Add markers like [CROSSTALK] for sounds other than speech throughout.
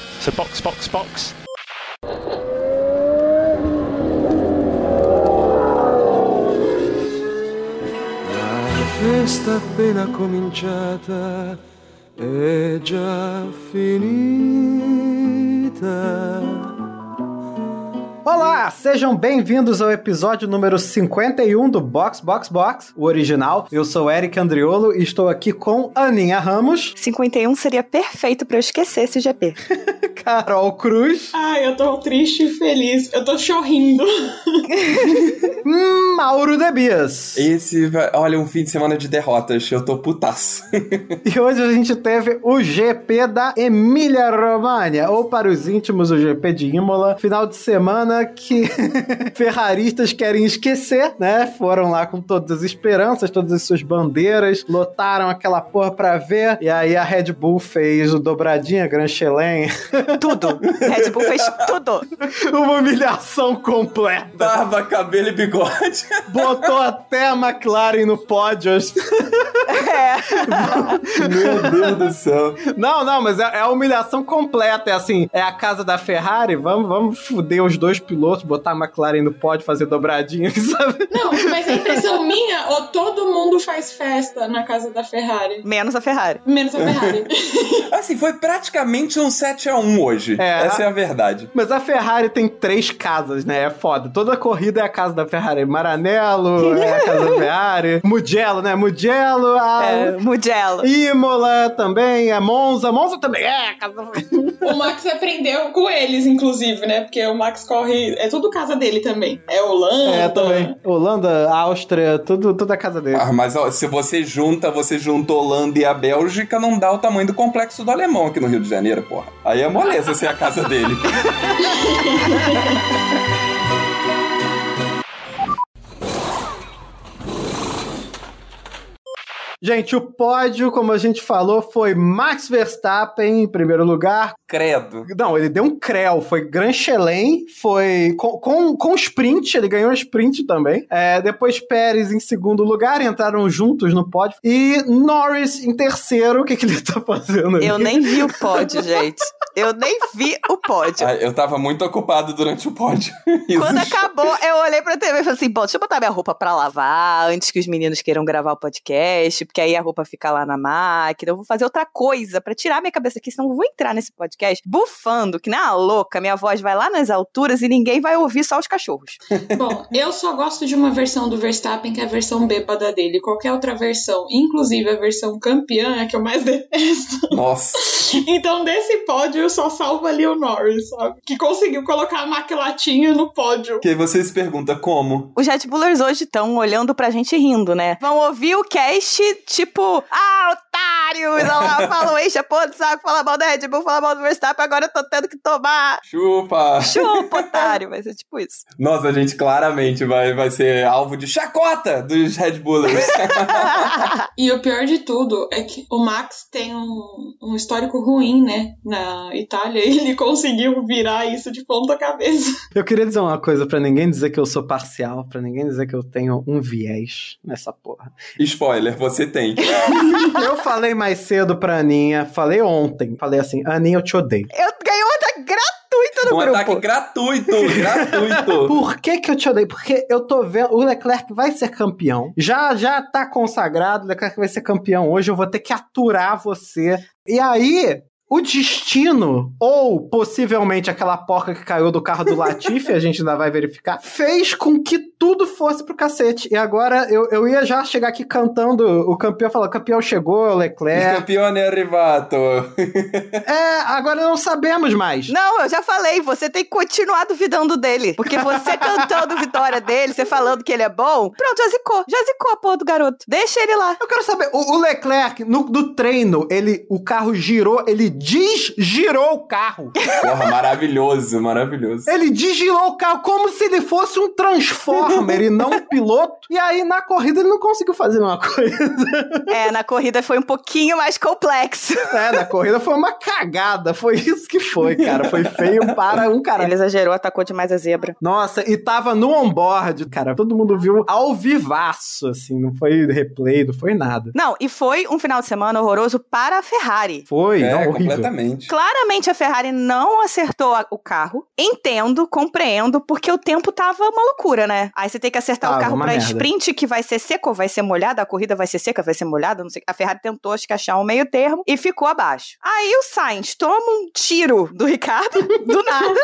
So box, box, box. La festa appena cominciata è già finita. Olá, sejam bem-vindos ao episódio número 51 do Box Box Box, o original. Eu sou Eric Andriolo e estou aqui com Aninha Ramos, 51 seria perfeito pra eu esquecer esse GP. [LAUGHS] Carol Cruz, Ai, eu tô triste e feliz. Eu tô chorrindo. [LAUGHS] Mauro Debias. Esse, vai- olha, um fim de semana de derrotas. Eu tô putaço. [LAUGHS] E hoje a gente teve o GP da Emília Romagna, ou para os íntimos, o GP de Imola. Final de semana que [LAUGHS] ferraristas querem esquecer, né? Foram lá com todas as esperanças, todas as suas bandeiras, lotaram aquela porra pra ver. E aí a Red Bull fez o dobradinha, Grand Chelem. Tudo. Red Bull fez tudo. Uma humilhação completa. Barba, cabelo e bigode. Botou até a McLaren no pódio. [LAUGHS] É. Meu Deus do céu. Não, não, mas é, é a humilhação completa. É assim, é a casa da Ferrari, vamos, vamos fuder os dois pilotos, botar a McLaren no pódio, fazer dobradinha, [LAUGHS] sabe? Não, mas a impressão minha, ou todo mundo faz festa na casa da Ferrari. Menos a Ferrari. Menos a Ferrari. [LAUGHS] Assim, foi praticamente um 7x1 hoje. É. Essa é a verdade. Mas a Ferrari tem três casas, né? É foda. Toda corrida é a casa da Ferrari. Maranello é a casa da Ferrari. Mugello, né? Mugello, É, Mugello. Imola também, é Monza. Monza também é o Max aprendeu com eles, inclusive, né? Porque o Max corre. É tudo casa dele também. É Holanda. É, também. Holanda, Áustria, tudo, tudo a casa dele. Ah, mas ó, se você junta, você junta Holanda e a Bélgica, não dá o tamanho do complexo do alemão aqui no Rio de Janeiro, porra. Aí é moleza ser a casa dele. [LAUGHS] Gente, o pódio, como a gente falou, foi Max Verstappen em primeiro lugar. Credo. Não, ele deu um creu, foi Grand Chelem, foi com, com, com sprint, ele ganhou sprint também. É, depois Pérez em segundo lugar, entraram juntos no pódio. E Norris em terceiro, o que, que ele tá fazendo aí? Eu nem vi o pódio, gente. Eu nem vi o pódio. Ah, eu tava muito ocupado durante o pódio. [LAUGHS] Quando acabou, eu olhei pra TV e falei assim: bom, deixa eu botar minha roupa pra lavar antes que os meninos queiram gravar o podcast, porque aí a roupa fica lá na máquina. Eu vou fazer outra coisa pra tirar minha cabeça aqui, senão eu vou entrar nesse podcast bufando, que nem uma louca. Minha voz vai lá nas alturas e ninguém vai ouvir só os cachorros. [LAUGHS] Bom, eu só gosto de uma versão do Verstappen, que é a versão bêbada dele. Qualquer outra versão, inclusive a versão campeã, é a que eu mais [LAUGHS] detesto. Nossa. Então, desse pódio, eu só salvo ali o Norris, sabe? Que conseguiu colocar a maquilatinha no pódio. Que aí você se pergunta como? Os Red Bullers hoje estão olhando pra gente e rindo, né? Vão ouvir o cast, tipo, ah, otário! E lá, falam, enche a porra do saco, fala mal da Red Bull, fala mal do Verstappen, agora eu tô tendo que tomar Chupa! chupa, otário. Vai ser tipo isso. Nossa, a gente claramente vai, vai ser alvo de chacota dos Red Bullers. [LAUGHS] E o pior de tudo é que o Max tem um, um histórico ruim, né? Na Itália, e [LAUGHS] ele conseguiu virar isso de ponta cabeça. Eu queria dizer uma coisa pra ninguém dizer que eu sou parcial, pra ninguém dizer que eu tenho um viés nessa porra. Spoiler, você tem. [LAUGHS] Eu falei mais cedo pra Aninha, falei ontem, falei assim, Aninha, eu te odeio. Eu ganhei outra gratuita no Um grupo. ataque gratuito, gratuito. [LAUGHS] Por que que eu te odeio? Porque eu tô vendo, o Leclerc vai ser campeão, já já tá consagrado, o Leclerc vai ser campeão hoje, eu vou ter que aturar você. E aí, o destino, ou possivelmente aquela porca que caiu do carro do Latifi, a gente ainda vai verificar, fez com que tudo fosse pro cacete. E agora eu, eu ia já chegar aqui cantando o campeão, falando, campeão chegou, o Leclerc. campione è arrivato. [LAUGHS] É, agora não sabemos mais. Não, eu já falei, você tem que continuar duvidando dele. Porque você [LAUGHS] cantando vitória dele, você falando que ele é bom, pronto, já zicou. Já zicou a porra do garoto. Deixa ele lá. Eu quero saber, o, o Leclerc, no, no treino, ele, o carro girou, ele desgirou o carro. Porra, maravilhoso, maravilhoso. Ele desgirou o carro como se ele fosse um transformer. Normer e não [LAUGHS] piloto. E aí na corrida ele não conseguiu fazer uma [LAUGHS] coisa. É, na corrida foi um pouquinho mais complexo. É, na corrida foi uma cagada. Foi isso que foi, cara. Foi feio para um cara. Ele exagerou, atacou demais a zebra. Nossa, e tava no onboard, cara. Todo mundo viu ao vivaço, assim. Não foi replay, não foi nada. Não, e foi um final de semana horroroso para a Ferrari. Foi, É, não, horrível. completamente. Claramente a Ferrari não acertou a- o carro. Entendo, compreendo, porque o tempo tava uma loucura, né? Aí você tem que acertar Tava o carro pra merda. sprint que vai ser seco ou vai ser molhada, a corrida vai ser seca, vai ser molhada, não sei. A Ferrari tentou acho que achar um meio termo e ficou abaixo. Aí o Sainz toma um tiro do Ricardo, do nada.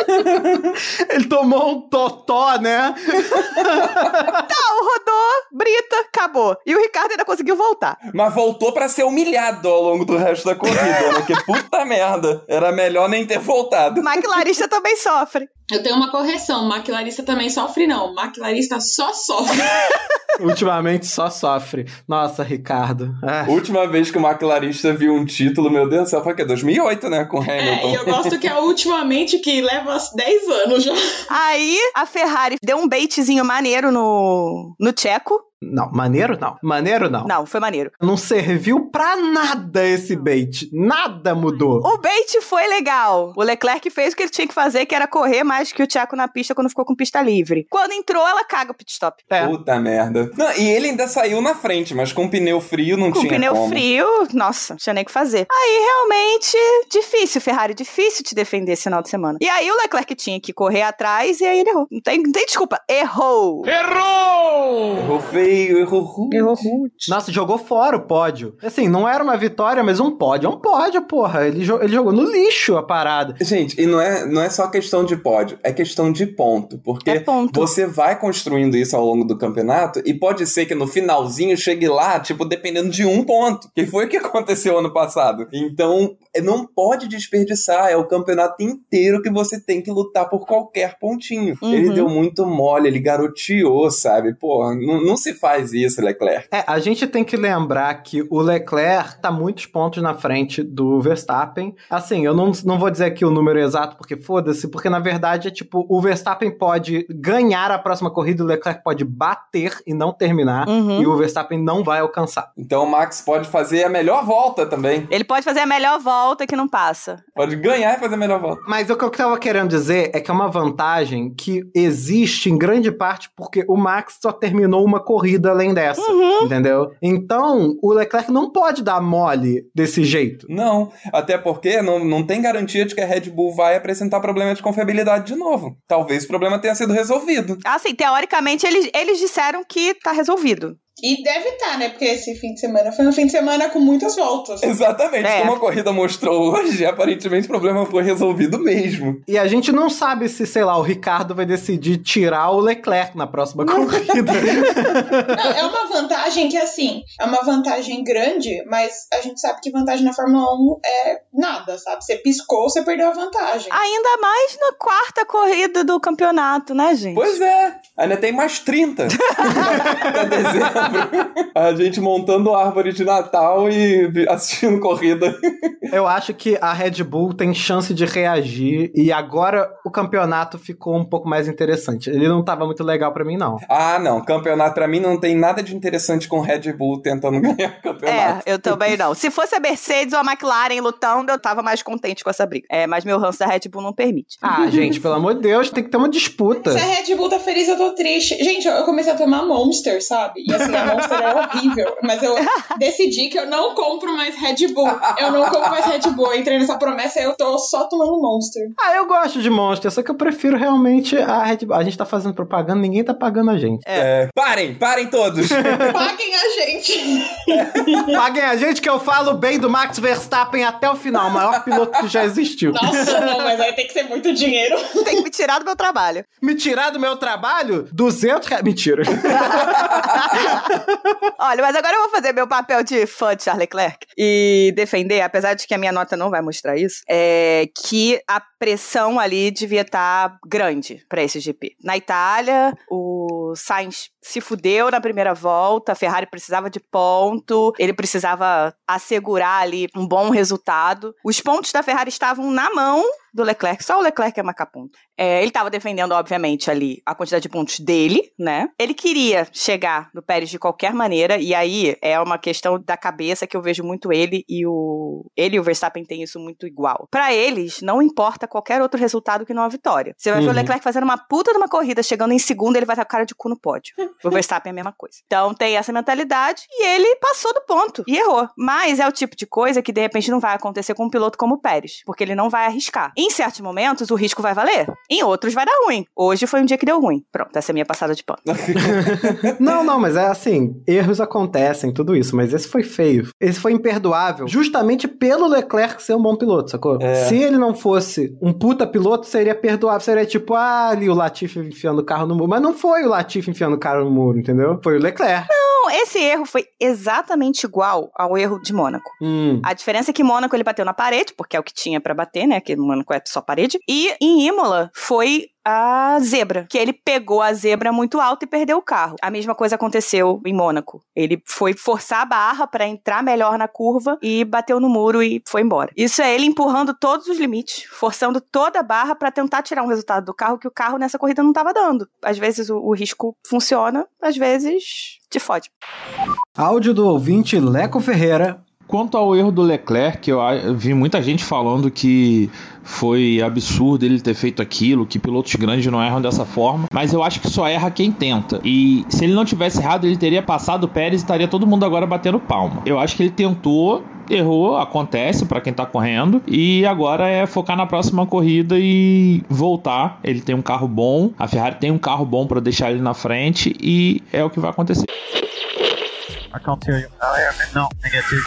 [LAUGHS] Ele tomou um totó, né? [LAUGHS] Tal, rodou, brita, acabou. E o Ricardo ainda conseguiu voltar. Mas voltou pra ser humilhado ao longo do resto da corrida, né? Que puta merda. Era melhor nem ter voltado. [LAUGHS] McLarista também sofre. Eu tenho uma correção. Maquilarista também sofre, não. Maquilarista só sofre. [LAUGHS] Ultimamente só sofre. Nossa, Ricardo. Ah, Última vez que o McLarista viu um título, meu Deus do céu, foi o quê? 2008, né? Com É, Hamilton. e eu gosto que é ultimamente que leva 10 anos já. Aí a Ferrari deu um baitzinho maneiro no, no Tcheco. Não, maneiro não. Maneiro não. Não, foi maneiro. Não serviu pra nada esse bait. Nada mudou. O bait foi legal. O Leclerc fez o que ele tinha que fazer, que era correr mais que o Tcheco na pista quando ficou com pista livre. Quando entrou, ela caga o pit stop. É. Puta merda. Não, e ele ainda saiu na frente, mas com pneu frio não Com tinha pneu como. frio, nossa, não tinha nem o que fazer. Aí realmente difícil, Ferrari, difícil te defender esse final de semana. E aí o Leclerc tinha que correr atrás e aí ele errou. Não tem, não tem desculpa, errou. Errou feio, errou rude. Errou rude. Nossa, jogou fora o pódio. Assim, não era uma vitória, mas um pódio é um pódio, porra. Ele, jo- ele jogou no lixo a parada. Gente, e não é, não é só questão de pódio, é questão de ponto. Porque É ponto. você vai construindo isso ao longo do campeonato e pode ser que no finalzinho chegue lá, tipo, dependendo de um ponto. Que foi o que [LAUGHS] aconteceu ano passado. Então, não pode desperdiçar. É o campeonato inteiro que você tem que lutar por qualquer pontinho. Uhum. Ele deu muito mole, ele garoteou, sabe? Pô, não, não se faz isso, Leclerc. É, a gente tem que lembrar que o Leclerc tá muitos pontos na frente do Verstappen. Assim, eu não, não vou dizer aqui o número exato, porque foda-se, porque na verdade é tipo, o Verstappen pode ganhar a próxima corrida, o Leclerc pode bater e não terminar, Uhum. e o Verstappen não vai alcançar. Então o Max pode fazer a melhor volta também. Ele pode fazer a melhor volta que não passa. Pode ganhar e fazer a melhor volta. Mas o que eu tava querendo dizer é que é uma vantagem que existe em grande parte porque o Max só terminou uma corrida além dessa, Uhum. entendeu? Então, o Leclerc não pode dar mole desse jeito. Não, até porque não, não tem garantia de que a Red Bull vai apresentar problema de confiabilidade de novo. Talvez o problema tenha sido resolvido. Assim, teoricamente, eles, eles disseram que tá resolvido. E deve estar, né? Porque esse fim de semana foi um fim de semana com muitas voltas. Exatamente, É. como a corrida mostrou hoje, aparentemente o problema foi resolvido mesmo. E a gente não sabe se, sei lá, o Ricardo vai decidir tirar o Leclerc na próxima corrida. [LAUGHS] Não, é uma vantagem que, assim, é uma vantagem grande, mas a gente sabe que vantagem na Fórmula 1 é nada, sabe? Você piscou, você perdeu a vantagem. Ainda mais na quarta corrida do campeonato, né, gente? Pois é, ainda tem mais 30 até dezembro. [LAUGHS] A gente montando árvore de Natal e assistindo corrida. Eu acho que a Red Bull tem chance de reagir e agora o campeonato ficou um pouco mais interessante. Ele não tava muito legal pra mim, não. Ah, não, campeonato pra mim não tem nada de interessante com Red Bull tentando [LAUGHS] ganhar o É, campeonato. eu também não. Se fosse a Mercedes ou a McLaren lutando, eu tava mais contente com essa briga. É, mas meu ranço da Red Bull não permite. Ah, [LAUGHS] gente, pelo amor de Deus, tem que ter uma disputa. Se a Red Bull tá feliz, eu tô triste. Gente, eu eu comecei a tomar Monster, sabe? E assim, a Monster é horrível. Mas eu [LAUGHS] decidi que eu não compro mais Red Bull. Eu não compro mais Red Bull. Eu entrei nessa promessa e eu tô só tomando Monster. Ah, eu gosto de Monster, só que eu prefiro realmente a Red Bull. A gente tá fazendo propaganda, ninguém tá pagando a gente. É, parem, parem todos. [LAUGHS] Paguem a gente. [LAUGHS] Paguem a gente que eu falo bem do Max Verstappen até o final, o maior piloto que já existiu. Nossa, não, mas aí tem que ser muito dinheiro. Tem que me tirar do meu trabalho. Me tirar do meu trabalho? 200 reais. Mentira. Olha, mas agora eu vou fazer meu papel de fã de Charles Leclerc e defender, apesar de que a minha nota não vai mostrar isso, é que a pressão ali devia estar grande pra esse GP. Na Itália, o Sainz se fudeu na primeira volta, a Ferrari precisava de ponto, ele precisava assegurar ali um bom resultado. Os pontos da Ferrari estavam na mão do Leclerc, só o Leclerc é marcar ponto. É, ele estava defendendo, obviamente, ali a quantidade de pontos dele, né? Ele queria chegar no Pérez de qualquer maneira, e aí é uma questão da cabeça que eu vejo muito ele e o. Ele e o Verstappen têm isso muito igual. Para eles, não importa qualquer outro resultado que não a vitória. Você vai uhum. ver o uhum. Leclerc fazendo uma puta de uma corrida, chegando em segundo, ele vai estar com cara de cu no pódio. o [LAUGHS] Verstappen é a mesma coisa. Então tem essa mentalidade e ele passou do ponto e errou. Mas é o tipo de coisa que de repente não vai acontecer com um piloto como o Pérez, porque ele não vai arriscar. Em certos momentos, o risco vai valer. Em outros, vai dar ruim. Hoje foi um dia que deu ruim. Pronto, essa é a minha passada de pano. [LAUGHS] não, não, mas é assim: erros acontecem, tudo isso, mas esse foi feio. Esse foi imperdoável, justamente pelo Leclerc ser um bom piloto, sacou? É. Se ele não fosse um puta piloto, seria perdoável. Seria tipo, ah, ali o Latifi enfiando o carro no muro. Mas não foi o Latifi enfiando o carro no muro, entendeu? Foi o Leclerc. Não, esse erro foi exatamente igual ao erro de Mônaco. Hum. A diferença é que Mônaco ele bateu na parede, porque é o que tinha para bater, né? Que Mônaco é só parede. E em Imola foi a zebra, que ele pegou a zebra muito alta e perdeu o carro. A mesma coisa aconteceu em Mônaco. Ele foi forçar a barra para entrar melhor na curva e bateu no muro e foi embora. Isso é ele empurrando todos os limites, forçando toda a barra para tentar tirar um resultado do carro que o carro nessa corrida não estava dando. Às vezes o, o risco funciona, às vezes te fode. Áudio do ouvinte Leco Ferreira Quanto ao erro do Leclerc, eu vi muita gente falando que foi absurdo ele ter feito aquilo, que pilotos grandes não erram dessa forma, mas eu acho que só erra quem tenta. E se ele não tivesse errado, ele teria passado o Pérez e estaria todo mundo agora batendo palma. Eu acho que ele tentou, errou, acontece para quem tá correndo, e agora é focar na próxima corrida e voltar. Ele tem um carro bom, a Ferrari tem um carro bom para deixar ele na frente e é o que vai acontecer. I can't hear you. Oh, negative.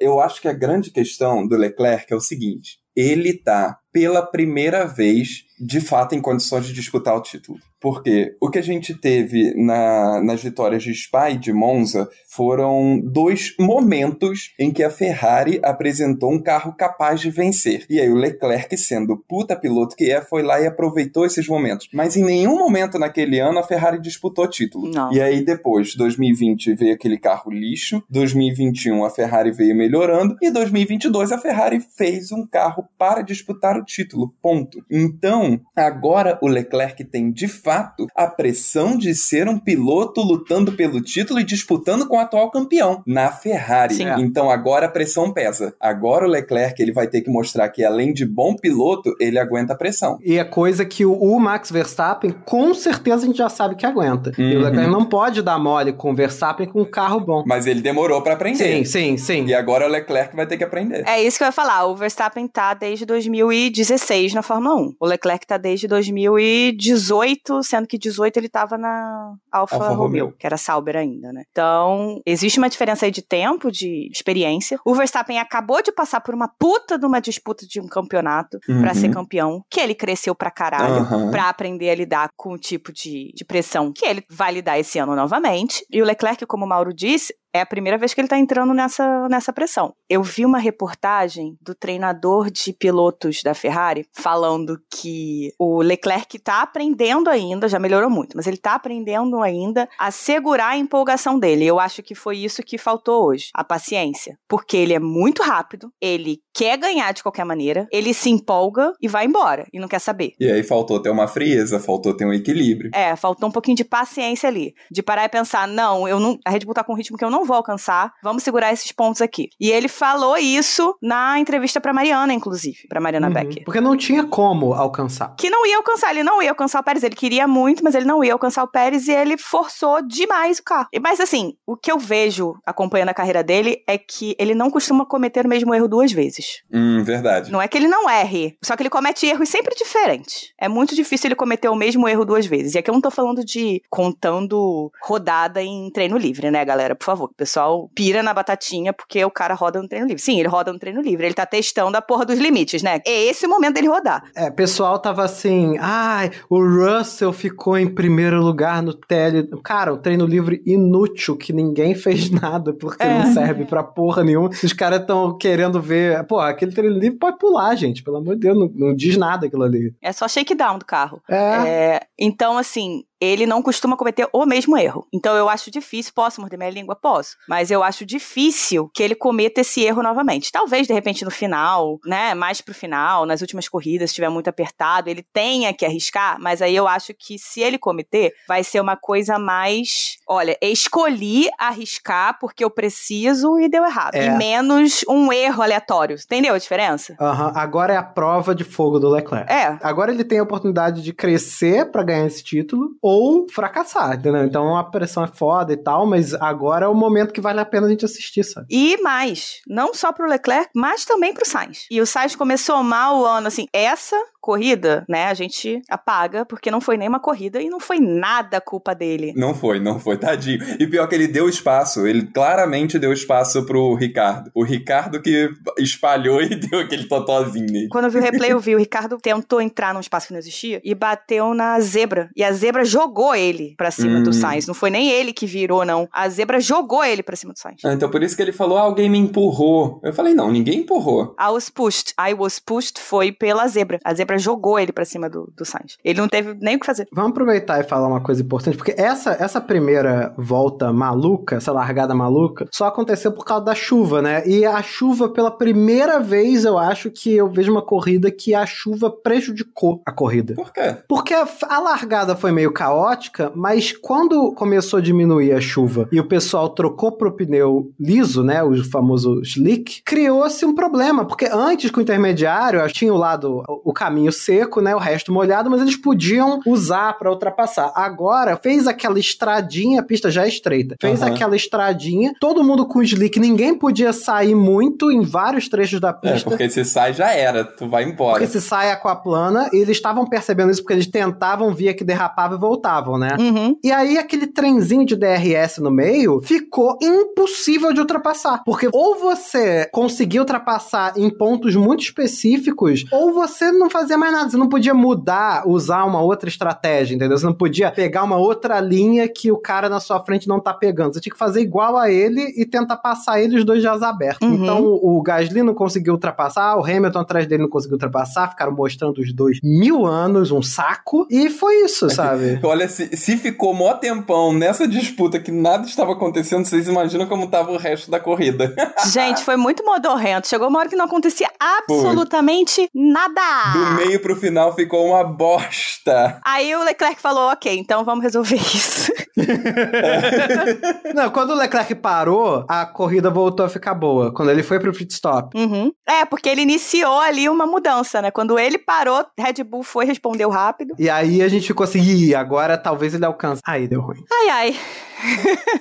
Eu acho que a grande questão do Leclerc é o seguinte: ele tá pela primeira vez de fato em condições de disputar o título. Porque o que a gente teve na, nas vitórias de Spa e de Monza foram dois momentos em que a Ferrari apresentou um carro capaz de vencer. E aí o Leclerc, sendo o puta piloto que é, foi lá e aproveitou esses momentos. Mas em nenhum momento naquele ano a Ferrari disputou título. Não. E aí depois, 2020 veio aquele carro lixo, 2021 a Ferrari veio melhorando e 2022 a Ferrari fez um carro para disputar o título. Ponto. Então, agora o Leclerc tem de fato fato a pressão de ser um piloto lutando pelo título e disputando com o atual campeão na Ferrari. Sim. Então agora a pressão pesa. Agora o Leclerc ele vai ter que mostrar que além de bom piloto, ele aguenta a pressão. E é coisa que o, Max Verstappen com certeza a gente já sabe que aguenta. Uhum. E o uhum. Leclerc não pode dar mole com o Verstappen com um carro bom. Mas ele demorou para aprender. Sim, sim, sim. E agora o Leclerc vai ter que aprender. É isso que eu ia falar. O Verstappen tá desde 2016 na Fórmula 1. O Leclerc tá desde 2018 sendo que 18 ele tava na Alfa, Alfa Romeo, Romeo, que era Sauber ainda, né? Então, existe uma diferença aí de tempo, de experiência. O Verstappen acabou de passar por uma puta de uma disputa de um campeonato uhum. para ser campeão, que ele cresceu pra caralho, uhum. pra aprender a lidar com o tipo de, de pressão que ele vai lidar esse ano novamente. E o Leclerc, como o Mauro disse, é a primeira vez que ele está entrando nessa, nessa pressão. Eu vi uma reportagem do treinador de pilotos da Ferrari falando que o Leclerc está aprendendo ainda, já melhorou muito, mas ele está aprendendo ainda a segurar a empolgação dele. Eu acho que foi isso que faltou hoje, a paciência. Porque ele é muito rápido, ele quer ganhar de qualquer maneira, ele se empolga e vai embora, e não quer saber. E aí faltou ter uma frieza, faltou ter um equilíbrio. É, faltou um pouquinho de paciência ali. De parar e pensar, não, eu não. A Red Bull tá com um ritmo que eu não vou alcançar, vamos segurar esses pontos aqui. E ele falou isso na entrevista pra Mariana, inclusive, pra Mariana uhum. Becker. Porque não tinha como alcançar. Que não ia alcançar, ele não ia alcançar o Pérez. Ele queria muito, mas ele não ia alcançar o Pérez e ele forçou demais o carro. Mas assim, o que eu vejo acompanhando a carreira dele é que ele não costuma cometer o mesmo erro duas vezes. Hum, verdade. Não é que ele não erre, só que ele comete erros sempre diferentes. É muito difícil ele cometer o mesmo erro duas vezes. E aqui eu não tô falando de contando rodada em treino livre, né, galera? Por favor, o pessoal pira na batatinha porque o cara roda no treino livre. Sim, ele roda no treino livre. Ele tá testando a porra dos limites, né? É esse o momento dele rodar. É, o pessoal tava assim, ai, o Russell ficou em primeiro lugar no tele. Cara, o treino livre inútil, que ninguém fez [LAUGHS] nada porque é. não serve pra porra nenhuma. Os caras tão querendo ver. Pô, aquele aquele treino livre pode pular, gente. Pelo amor de Deus, não, não diz nada aquilo ali. É só shakedown do carro. É. é então, assim, ele não costuma cometer o mesmo erro. Então eu acho difícil, posso morder minha língua? Posso. Mas eu acho difícil que ele cometa esse erro novamente. Talvez, de repente, no final, né? Mais pro final, nas últimas corridas, se estiver muito apertado, ele tenha que arriscar, mas aí eu acho que se ele cometer, vai ser uma coisa mais. Olha, escolhi arriscar porque eu preciso e deu errado. É. E menos um erro aleatório. Entendeu a diferença? Aham, Agora é a prova de fogo do Leclerc. É. Agora ele tem a oportunidade de crescer pra ganhar esse título ou fracassar, entendeu? Então a pressão é foda e tal, mas agora é o momento que vale a pena a gente assistir, sabe? E mais, não só pro Leclerc, mas também pro Sainz. E o Sainz começou mal o ano, assim, essa corrida, né, a gente apaga, porque não foi nem uma corrida e não foi nada culpa dele. Não foi, não foi, tadinho. E pior que ele deu espaço, ele claramente deu espaço pro Ricardo. O Ricardo que espalhou e [LAUGHS] deu aquele totozinho nele. Quando eu vi o replay, eu vi o Ricardo tentou entrar num espaço que não existia e bateu na zebra. E a zebra jogou ele pra cima Hum. do Sainz. Não foi nem ele que virou, não. A zebra jogou ele pra cima do Sainz. Ah, então por isso que ele falou, ah, alguém me empurrou. Eu falei, não, ninguém empurrou. I was pushed. I was pushed foi pela zebra. A zebra jogou ele pra cima do, do Sainz. Ele não teve nem o que fazer. Vamos aproveitar e falar uma coisa importante, porque essa, essa primeira volta maluca, essa largada maluca, só aconteceu por causa da chuva, né? E a chuva, pela primeira vez, eu acho que eu vejo uma corrida que a chuva prejudicou a corrida. Por quê? Porque a, a largada foi meio caótica, mas quando começou a diminuir a chuva e o pessoal trocou pro pneu liso, né, o famoso slick, criou-se um problema, porque antes com o intermediário tinha o lado o caminho seco, né, o resto molhado, mas eles podiam usar para ultrapassar. Agora fez aquela estradinha, a pista já é estreita. Fez Aham. aquela estradinha, todo mundo com slick, ninguém podia sair muito em vários trechos da É, pista. porque se sai já era, tu vai embora. Porque se sai aquaplana, e eles estavam percebendo isso porque eles tentavam, via que derrapava e voltavam, né? Uhum. E aí aquele trenzinho de DRS no meio ficou impossível de ultrapassar. Porque ou você conseguia ultrapassar em pontos muito específicos, ou você não fazia mais nada. Você não podia mudar, usar uma outra estratégia, entendeu? Você não podia pegar uma outra linha que o cara na sua frente não tá pegando. Você tinha que fazer igual a ele e tentar passar ele os dois asa aberta. Uhum. Então o Gasly não conseguiu ultrapassar, o Hamilton atrás dele não conseguiu ultrapassar, ficaram mostrando os dois mil anos, um saco, e foi isso, sabe? Olha, se, se ficou mó tempão nessa disputa que nada estava acontecendo, vocês imaginam como tava o resto da corrida. Gente, foi muito modorrento. Chegou uma hora que não acontecia absolutamente nada. Do meio pro final ficou uma bosta. Aí o Leclerc falou: ok, então vamos resolver isso. [LAUGHS] Não, quando o Leclerc parou, a corrida voltou a ficar boa. Quando ele foi pro pit stop. Uhum. É, porque ele iniciou ali uma mudança, né? Quando ele parou, Red Bull foi, respondeu rápido. E aí a gente ficou assim, Ih, agora talvez ele alcance. Aí deu ruim. Ai, ai.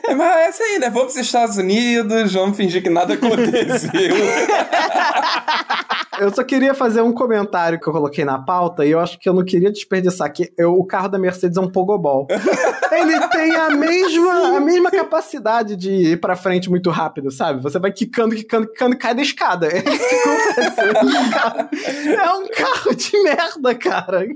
É, Mas é isso aí, né? Vamos pros Estados Unidos, vamos fingir que nada aconteceu. [LAUGHS] Eu só queria fazer um comentário que eu coloquei na pauta e eu acho que eu não queria desperdiçar que eu- o carro da Mercedes é um pogobol. [LAUGHS] Ele tem a mesma, a mesma capacidade de ir pra frente muito rápido, sabe? Você vai quicando, quicando, quicando e cai da escada. [LAUGHS] É isso que acontece. É um carro de merda, cara.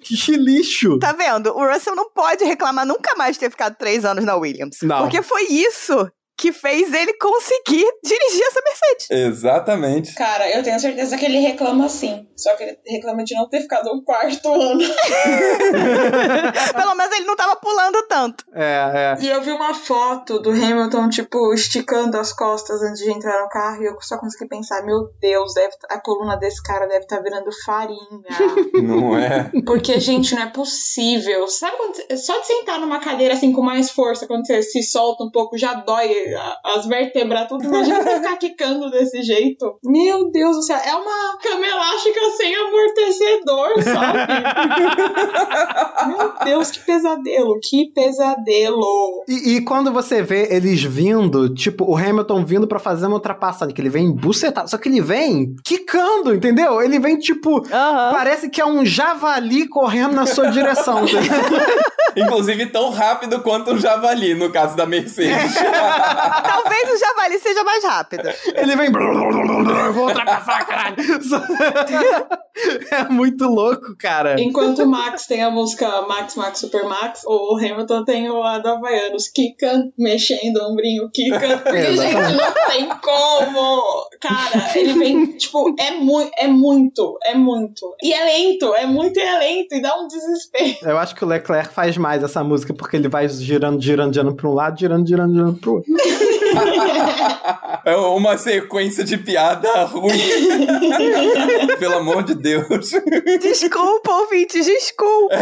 Que lixo. Tá vendo? O Russell não pode reclamar nunca mais de ter ficado três anos na Williams. Não. Porque foi isso que fez ele conseguir [LAUGHS] dirigir essa Mercedes. Exatamente. Cara, eu tenho certeza que ele reclama sim. Só que ele reclama de não ter ficado um quarto ano. [LAUGHS] Pelo menos ele não tava pulando tanto. É, é. E eu vi uma foto do Hamilton, tipo, esticando as costas antes de entrar no carro. E eu só consegui pensar: meu Deus, deve tá- a coluna desse cara deve estar virando farinha. [LAUGHS] Não é? Porque, gente, não é possível. Sabe quando, só de sentar numa cadeira assim com mais força, quando você se solta um pouco, já dói as vértebras, tudo. Imagina você ficar quicando desse jeito. Meu Deus do céu, é uma cama elástica sem amortecedor, sabe? [LAUGHS] Meu Deus, que pesadelo, que pesadelo. E, e quando você vê eles vindo, tipo, o Hamilton vindo pra fazer uma ultrapassagem, que ele vem bucetado, só que ele vem quicando, entendeu? Ele vem, tipo, Aham. parece que é um javali correndo na sua direção. entendeu? [LAUGHS] Inclusive tão rápido quanto um javali, no caso da Mercedes. [LAUGHS] Talvez o javali seja mais rápido. Ele vem. Vou ultrapassar, caralho. [LAUGHS] É muito louco, cara. Enquanto o Max tem a música Max, Max, Super Max, o Hamilton tem o a do Havaianos, Kika, mexendo o ombrinho, Kika. [LAUGHS] Porque, É, gente, não tem como. Cara, ele vem, tipo, é, mu é muito, é muito. E é lento, é muito e é lento, e dá um desespero. Eu acho que o Leclerc faz mais essa música porque ele vai girando, girando, girando pra um lado, girando, girando, girando pro outro. É uma sequência de piada ruim. [LAUGHS] Pelo amor de Deus. Desculpa, ouvintes, desculpa.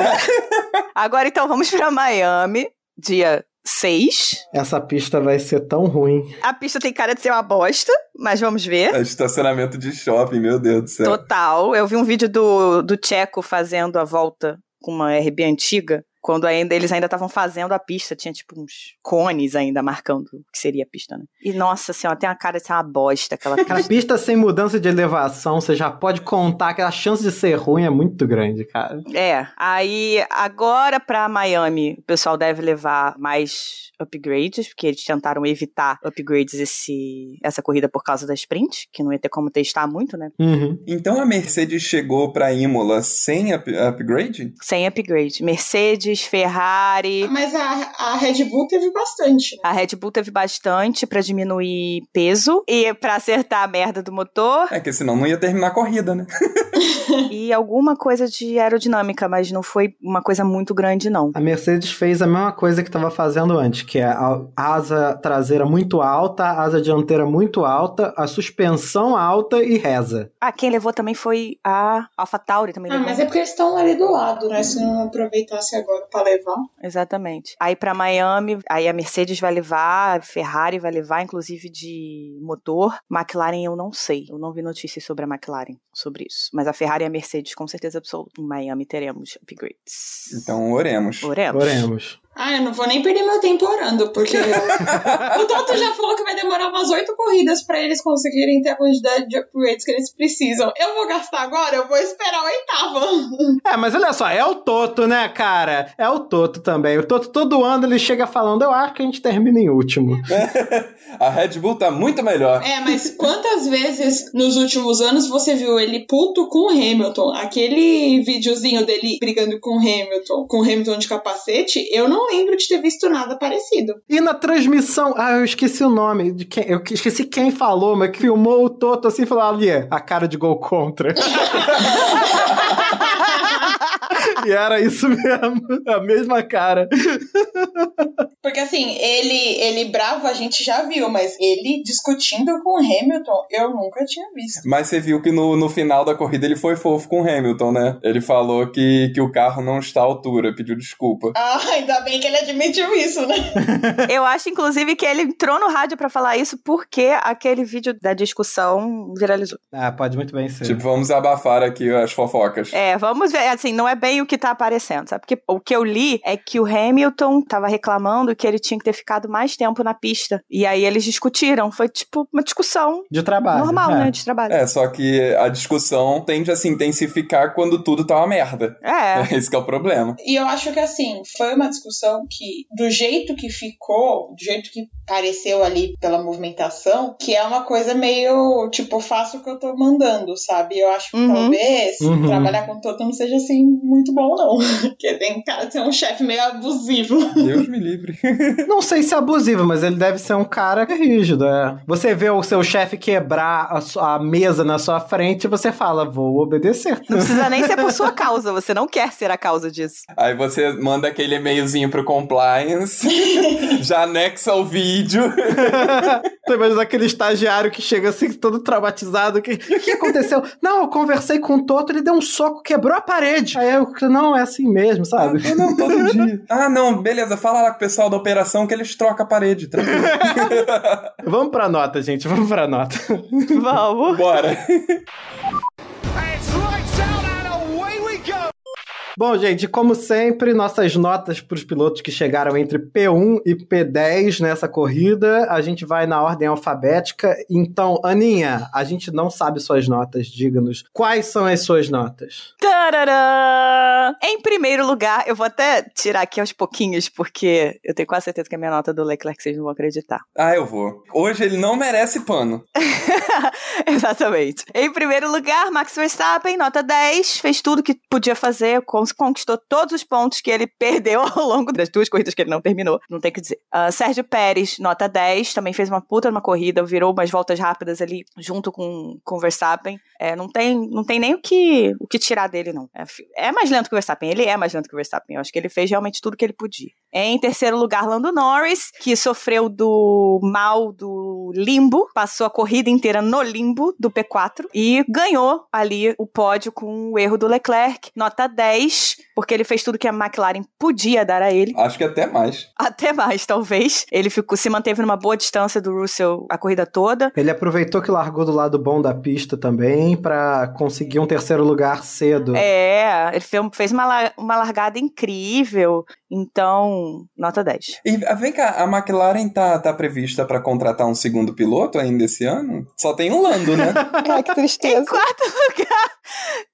Agora então vamos pra Miami, dia 6. Essa pista vai ser tão ruim. A pista tem cara de ser uma bosta, mas vamos ver. É estacionamento de shopping, meu Deus do céu. Total. Eu vi um vídeo do, do Tcheco fazendo a volta com uma RB antiga. Quando ainda eles ainda estavam fazendo a pista, tinha tipo uns cones ainda marcando o que seria a pista, né? E nossa senhora, tem uma cara de ser uma bosta aquela pista. pista sem mudança de elevação, você já pode contar que a chance de ser ruim é muito grande, cara. É, aí agora pra Miami, o pessoal deve levar mais upgrades, porque eles tentaram evitar upgrades esse, essa corrida por causa da sprint, que não ia ter como testar muito, né? Uhum. Então a Mercedes chegou pra Imola sem up- upgrade? Sem upgrade. Mercedes, Ferrari. Mas a, a Red Bull teve bastante. né? A Red Bull teve bastante pra diminuir peso e pra acertar a merda do motor É que senão não ia terminar a corrida, né? [LAUGHS] [LAUGHS] e alguma coisa de aerodinâmica, mas não foi uma coisa muito grande não. A Mercedes fez a mesma coisa que estava fazendo antes, que é a asa traseira muito alta, a asa dianteira muito alta, a suspensão alta e reza. Ah, quem levou também foi a AlphaTauri também Ah, levou. mas é porque eles estão ali do lado, né? Se não aproveitasse agora pra levar. Exatamente. Aí pra Miami, aí a Mercedes vai levar, a Ferrari vai levar, inclusive de motor. McLaren eu não sei. Eu não vi notícias sobre a McLaren sobre isso. Mas a Ferrari e a Mercedes com certeza absoluta. Em Miami teremos upgrades. Então oremos. Oremos. Oremos. Ah, eu não vou nem perder meu tempo orando, porque [LAUGHS] o Toto já falou que vai demorar umas oito corridas pra eles conseguirem ter a quantidade de upgrades que eles precisam. Eu vou gastar agora, eu vou esperar a oitava. É, mas olha só, é o Toto, né, cara? É o Toto também. O Toto todo ano ele chega falando, eu acho que a gente termina em último. [LAUGHS] A Red Bull tá muito melhor. É, mas quantas vezes nos últimos anos você viu ele puto com o Hamilton? Aquele videozinho dele brigando com o Hamilton, com o Hamilton de capacete, eu não lembro de ter visto nada parecido. E na transmissão, ah, eu esqueci o nome de quem, eu esqueci quem falou, mas que filmou o Toto assim e falou ali, a cara de gol contra. [LAUGHS] e era isso mesmo, a mesma cara. Porque assim, ele, ele bravo a gente já viu, mas ele discutindo com o Hamilton, eu nunca tinha visto. Mas você viu que no, no final da corrida ele foi fofo com o Hamilton, né? Ele falou que, que o carro não está à altura, pediu desculpa. [LAUGHS] Ah, ainda bem que ele admitiu isso, né? [LAUGHS] Eu acho, inclusive, que ele entrou no rádio pra falar isso porque aquele vídeo da discussão viralizou. Ah, pode muito bem ser. Tipo, vamos abafar aqui as fofocas. É, vamos ver, assim, não é bem o que tá aparecendo, sabe? Porque o que eu li é que o Hamilton tava reclamando que ele tinha que ter ficado mais tempo na pista. E aí eles discutiram. Foi tipo uma discussão de trabalho. normal, é. né? De trabalho. É, só que a discussão tende a se intensificar quando tudo tá uma merda. É. [LAUGHS] Esse que é o problema. E eu acho que assim, foi uma discussão que, do jeito que ficou, do jeito que pareceu ali pela movimentação, que é uma coisa meio, tipo, faço o que eu tô mandando, sabe? Eu acho que Uhum. talvez Uhum. trabalhar com o Toto não seja assim muito bom, não. [LAUGHS] Porque tem cara de ser um chefe meio abusivo. Deus me livre. Não sei se é abusivo, mas ele deve ser um cara rígido, é. Você vê o seu chefe quebrar a, sua- a mesa na sua frente e você fala, vou obedecer. Não precisa nem ser por sua [LAUGHS] causa, você não quer ser a causa disso. Aí você manda aquele e-mailzinho pro compliance, [LAUGHS] já anexa o vídeo. [LAUGHS] Tem mais aquele estagiário que chega assim, todo traumatizado. que- O que, aconteceu? Não, eu conversei com o Toto, ele deu um soco, quebrou a parede. Aí eu, não, é assim mesmo, sabe? Ah, não, todo dia. Ah, não, beleza, fala lá com o pessoal da operação que eles trocam a parede, tranquilo. [LAUGHS] Vamos pra nota, gente, vamos pra nota. Vamos. Bora. [LAUGHS] Bom, gente, como sempre, nossas notas para os pilotos que chegaram entre P1 e P10 nessa corrida. A gente vai na ordem alfabética. Então, Aninha, a gente não sabe suas notas. Diga-nos quais são as suas notas. Tarará! Em primeiro lugar, eu vou até tirar aqui aos pouquinhos, porque eu tenho quase certeza que a minha nota do Leclerc vocês não vão acreditar. Ah, eu vou. Hoje ele não merece pano. [LAUGHS] Exatamente. Em primeiro lugar, Max Verstappen, nota 10, fez tudo que podia fazer, conquistou todos os pontos que ele perdeu [LAUGHS] ao longo das duas corridas que ele não terminou, não tem o que dizer. Uh, Sérgio Pérez, nota 10, também fez uma puta numa corrida, virou umas voltas rápidas ali junto com o Verstappen. É, não, tem, não tem nem o que, o que tirar dele, não. É, é mais lento que o Verstappen, ele é mais lento que o Verstappen. Eu acho que ele fez realmente tudo que ele podia. Em terceiro lugar, Lando Norris, que sofreu do mal do limbo, passou a corrida inteira no limbo do P4 e ganhou ali o pódio com o erro do Leclerc, nota 10, porque ele fez tudo que a McLaren podia dar a ele. Acho que até mais. Até mais, talvez. Ele ficou, se manteve numa boa distância do Russell a corrida toda. Ele aproveitou que largou do lado bom da pista também para conseguir um terceiro lugar cedo. É, ele fez uma, uma largada incrível. Então, nota 10. E vem cá, a McLaren tá, tá prevista para contratar um segundo piloto ainda esse ano? Só tem um Lando, né? Ai, [LAUGHS] que tristeza. [LAUGHS] Em quarto lugar,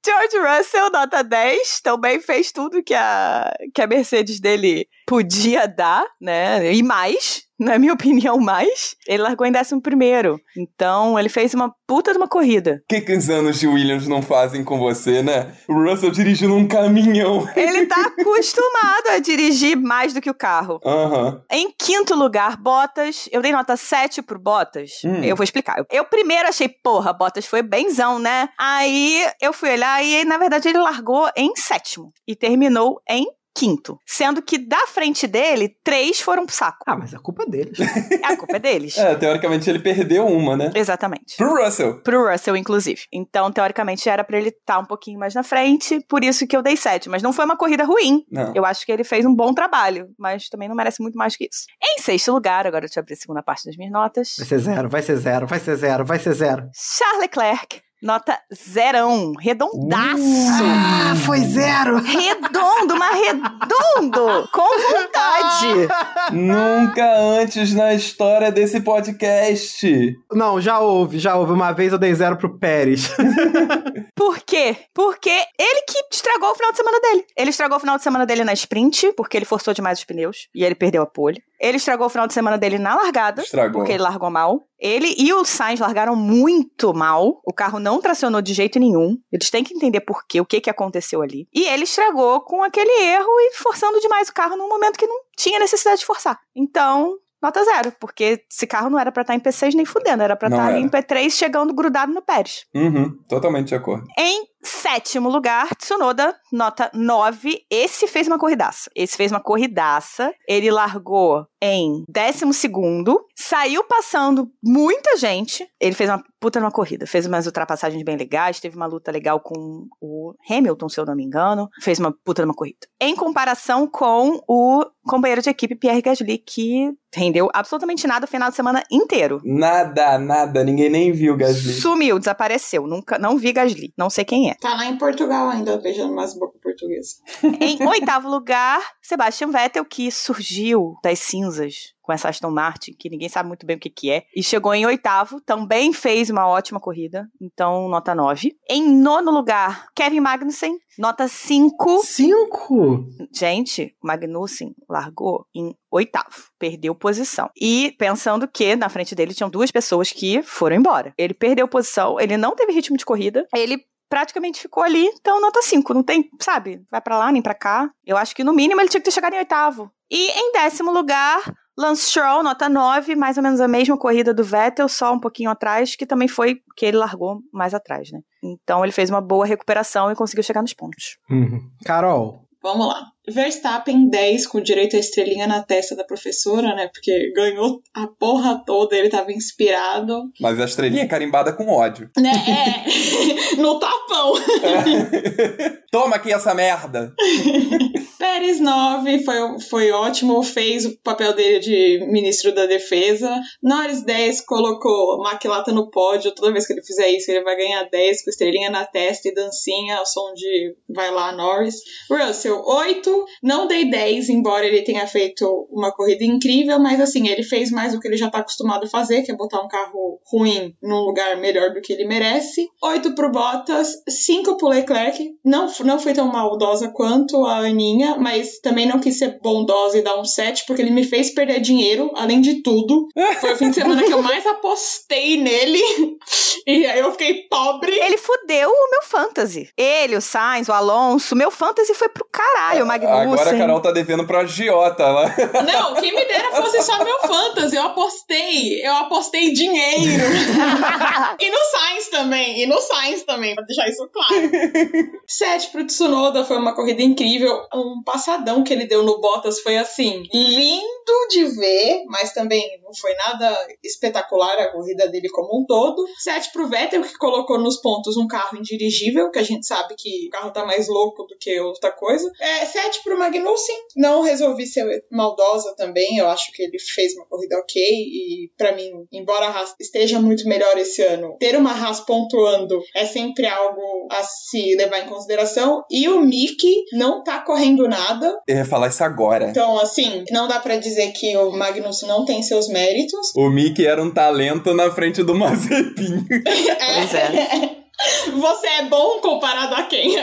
George Russell, nota 10. Também fez tudo que a, que a Mercedes dele podia dar, né? E mais na minha [LAUGHS] opinião, mais. Ele largou em 11 primeiro. Então, ele fez uma puta de uma corrida. O que, que os anos de Williams não fazem com você, né? O Russell dirigindo um caminhão. Ele tá [LAUGHS] acostumado a dirigir mais do que o carro. Uhum. Em quinto lugar, Bottas. Eu dei nota 7 pro Bottas. Hum. Eu vou explicar. Eu primeiro achei, porra, Bottas foi benzão, né? Aí eu fui olhar e, na verdade, ele largou em sétimo. E terminou em quinto. Sendo que da frente dele, três foram pro saco. Ah, mas a culpa é deles. [LAUGHS] a culpa é deles. É, teoricamente ele perdeu uma, né? Exatamente. Pro Russell. Pro Russell, inclusive. Então, teoricamente, era para ele estar tá um pouquinho mais na frente, por isso que eu dei sete. Mas não foi uma corrida ruim. Não. Eu acho que ele fez um bom trabalho, mas também não merece muito mais que isso. Em sexto lugar, agora eu te abri a segunda parte das minhas notas. Vai ser zero, vai ser zero, vai ser zero, vai ser zero. Charles Leclerc. Nota zerão, redondaço. Ah, foi zero. Redondo, mas redondo, com vontade. Nunca antes na história desse podcast. Não, já houve, já houve. Uma vez eu dei zero pro Pérez. [LAUGHS] Por quê? Porque ele que estragou o final de semana dele. Ele estragou o final de semana dele na sprint, porque ele forçou demais os pneus e ele perdeu a pole. Ele estragou o final de semana dele na largada, estragou. porque ele largou mal. Ele e o Sainz largaram muito mal. O carro não tracionou de jeito nenhum. Eles têm que entender por quê, o que, que aconteceu ali. E ele estragou com aquele erro e forçando demais o carro num momento que não tinha necessidade de forçar. Então, nota zero, porque esse carro não era pra estar em P6 nem fudendo, era pra não estar era. em P3 chegando grudado no Pérez. Uhum, totalmente de acordo. Em sétimo lugar, Tsunoda, nota 9. Esse fez uma corridaça. Esse fez uma corridaça. Ele largou em décimo segundo, saiu passando muita gente. Ele fez uma puta numa corrida, fez umas ultrapassagens bem legais, teve uma luta legal com o Hamilton, se eu não me engano. Fez uma puta numa corrida. Em comparação com o companheiro de equipe Pierre Gasly, que rendeu absolutamente nada o final de semana inteiro. Nada, nada. Ninguém nem viu Gasly. Sumiu, desapareceu. Nunca, não vi Gasly. Não sei quem é. Tá lá em Portugal ainda, beijando mais boca portuguesa. [LAUGHS] em oitavo lugar, Sebastian Vettel, que surgiu das cinzas com essa Aston Martin, que ninguém sabe muito bem o que, que é, e chegou em oitavo, também fez uma ótima corrida, então nota 9. Em nono lugar, Kevin Magnussen, nota 5. 5? Gente, Magnussen largou em oitavo, perdeu posição. E pensando que na frente dele tinham duas pessoas que foram embora. Ele perdeu posição, ele não teve ritmo de corrida, ele praticamente ficou ali, então nota 5. Não tem, sabe, vai para lá nem para cá. Eu acho que no mínimo ele tinha que ter chegado em oitavo. E em décimo lugar, Lance Stroll, nota 9, mais ou menos a mesma corrida do Vettel, só um pouquinho atrás, que também foi que ele largou mais atrás, né? Então ele fez uma boa recuperação e conseguiu chegar nos pontos. Uhum. Carol. Vamos lá. Verstappen 10 com direito a estrelinha na testa da professora, né? Porque ganhou a porra toda, ele tava inspirado. Mas a estrelinha é carimbada com ódio. Né? [LAUGHS] É. no tapão. [LAUGHS] Toma aqui essa merda. [LAUGHS] Pérez 9 foi, foi ótimo, fez o papel dele de ministro da defesa. Norris 10 colocou Maquilata no pódio. Toda vez que ele fizer isso, ele vai ganhar 10 com estrelinha na testa e dancinha ao som de vai lá, Norris. Russell 8, não dei 10, embora ele tenha feito uma corrida incrível, mas assim, ele fez mais do que ele já tá acostumado a fazer, que é botar um carro ruim num lugar melhor do que ele merece. 8 pro Bottas, 5 pro Leclerc. Não, não fui tão maldosa quanto a Aninha, mas também não quis ser bondosa e dar um 7, porque ele me fez perder dinheiro, além de tudo. Foi o fim de semana que eu mais apostei nele. [LAUGHS] E aí eu fiquei pobre. Ele fudeu o meu fantasy. Ele, o Sainz, o Alonso, meu fantasy foi pro caralho, o Magnussen. Agora a Carol tá devendo pro agiota lá. [LAUGHS] Não, quem me dera fosse só meu fantasy. Eu apostei. Eu apostei dinheiro. [LAUGHS] e no Sainz também. E no Sainz também, pra deixar isso claro. [LAUGHS] 7 pro Tsunoda foi uma corrida incrível. Um passadão que ele deu no Bottas foi assim, lindo de ver, mas também não foi nada espetacular a corrida dele como um todo. 7 pro Vettel, que colocou nos pontos um carro indirigível, que a gente sabe que o carro tá mais louco do que outra coisa. É, 7 pro Magnussen, não resolvi ser maldosa também, eu acho que ele fez uma corrida ok, e para mim, embora a Haas esteja muito melhor esse ano, ter uma Haas pontuando é sempre algo a se levar em consideração, e o Mick não tá correndo nada, Eu ia falar isso agora. então assim, não dá pra dizer que o Magnussen não tem seus méritos. O Mickey era um talento na frente do Mazepin. [LAUGHS] Pois é. [LAUGHS] Você é bom comparado a quem?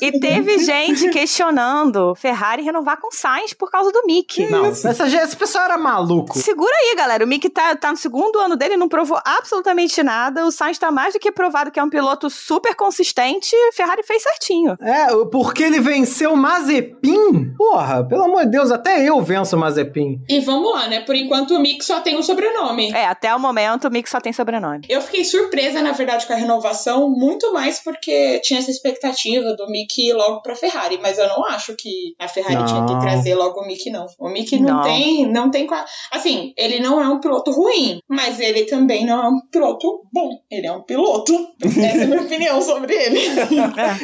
E teve gente questionando Ferrari renovar com Sainz por causa do Mick. Não, essa, esse pessoal era maluco. Segura aí, galera. O Mick tá, tá no segundo ano dele, não provou absolutamente nada. O Sainz tá mais do que provado que é um piloto super consistente. Ferrari fez certinho. É, porque ele venceu o Mazepin? Porra, pelo amor de Deus, até eu venço o Mazepin. E vamos lá, né? Por enquanto o Mick só tem um sobrenome. É, até o momento o Mick só tem sobrenome. Eu fiquei surpresa, na verdade, com a renovação, muito mais porque tinha essa expectativa do Mick ir logo pra Ferrari, mas eu não acho que a Ferrari Não. tinha que trazer logo o Mick, não. O Mick não, Não. tem, não tem. Assim, ele não é um piloto ruim, mas ele também não é um piloto bom. Ele é um piloto. Essa é a minha opinião sobre ele. [LAUGHS]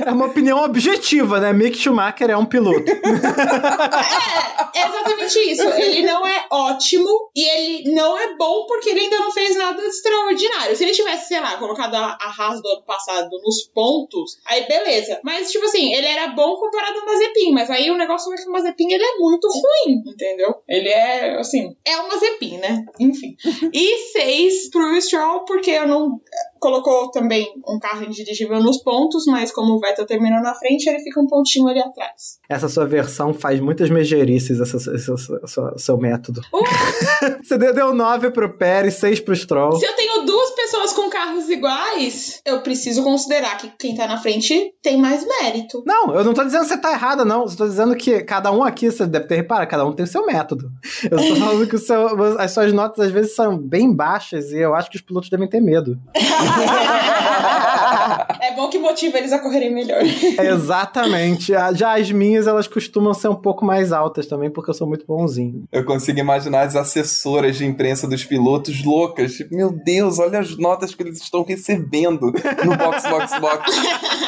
É uma opinião objetiva, né? Mick Schumacher é um piloto. É, [LAUGHS] é exatamente isso. Ele não é ótimo e ele não é bom porque ele ainda não fez nada de extraordinário. Se ele tivesse, sei lá, colocado a, a Haas do ano passado nos pontos, aí beleza. Mas, tipo assim, ele era bom comparado ao Mazepin, mas aí o negócio é que o Mazepin ele é muito ruim, entendeu? Ele é, assim, é o Mazepin, né? Enfim. [LAUGHS] E seis pro Stroll, porque eu não. Colocou também um carro indirigível nos pontos, mas como o Vettel terminou na frente, ele fica um pontinho ali atrás. Essa sua versão faz muitas megerices, esse- esse- esse- seu método. [LAUGHS] Você deu- deu 9 pro Pérez, 6 pro Stroll. Se eu tenho duas pessoas com carros iguais, eu preciso considerar que quem tá na frente tem mais mérito. Não, eu não tô dizendo que você tá errada, não. Eu tô dizendo que cada um aqui, você deve ter reparado, cada um tem o seu método. Eu tô falando que o seu- as suas notas às vezes são bem baixas e eu acho que os pilotos devem ter medo. [LAUGHS] É bom que motiva eles a correrem melhor. [LAUGHS] Exatamente. Já as minhas, elas costumam ser um pouco mais altas também, porque eu sou muito bonzinho. Eu consigo imaginar as assessoras de imprensa dos pilotos loucas. Tipo, meu Deus, olha as notas que eles estão recebendo no box, box, box.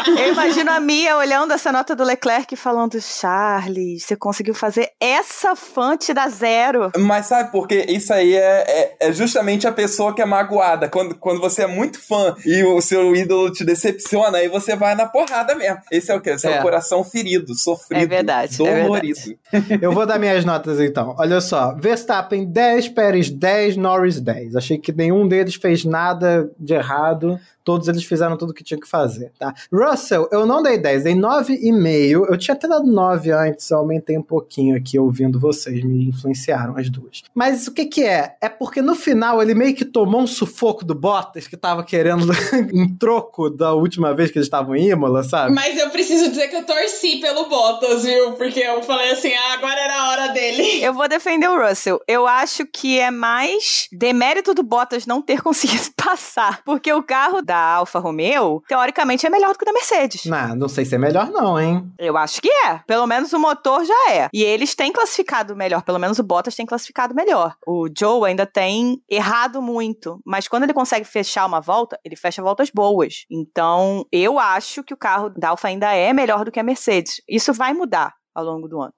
Eu imagino a Mia olhando essa nota do Leclerc e falando: Charles, você conseguiu fazer essa fã te dar zero. Mas sabe por quê? Isso aí é, é, é justamente a pessoa que é magoada. Quando, quando você é muito fã e o seu ídolo te decepciona, aí você vai na porrada mesmo. Esse é o quê? Esse é, É. o coração ferido, sofrido, É verdade, é dolorido. [LAUGHS] Eu vou dar minhas notas então. Olha só: Verstappen 10, Pérez 10, Norris 10. Achei que nenhum deles fez nada de errado. Todos eles fizeram tudo o que tinha que fazer, tá? Russell, eu não dei 10, dei 9,5. Eu tinha até dado 9 antes, eu aumentei um pouquinho aqui ouvindo vocês, me influenciaram as duas. Mas o que que é? É porque no final ele meio que tomou um sufoco do Bottas, que tava querendo [LAUGHS] um troco da última vez que eles estavam em Imola, sabe? Mas eu preciso dizer que eu torci pelo Bottas, viu? Porque eu falei assim, ah, agora era a hora dele. [LAUGHS] Eu vou defender o Russell. Eu acho que é mais demérito do Bottas não ter [LAUGHS] conseguido passar. Porque o carro da Alfa Romeo, teoricamente é melhor do que o da Mercedes. Não, não sei se é melhor não, hein? Eu acho que é. Pelo menos o motor já é. E eles têm classificado melhor. Pelo menos o Bottas tem classificado melhor. O Joe ainda tem errado muito. Mas quando ele consegue fechar uma volta, ele fecha voltas boas. Então, eu acho que o carro da Alfa ainda é melhor do que a Mercedes. Isso vai mudar ao longo do ano.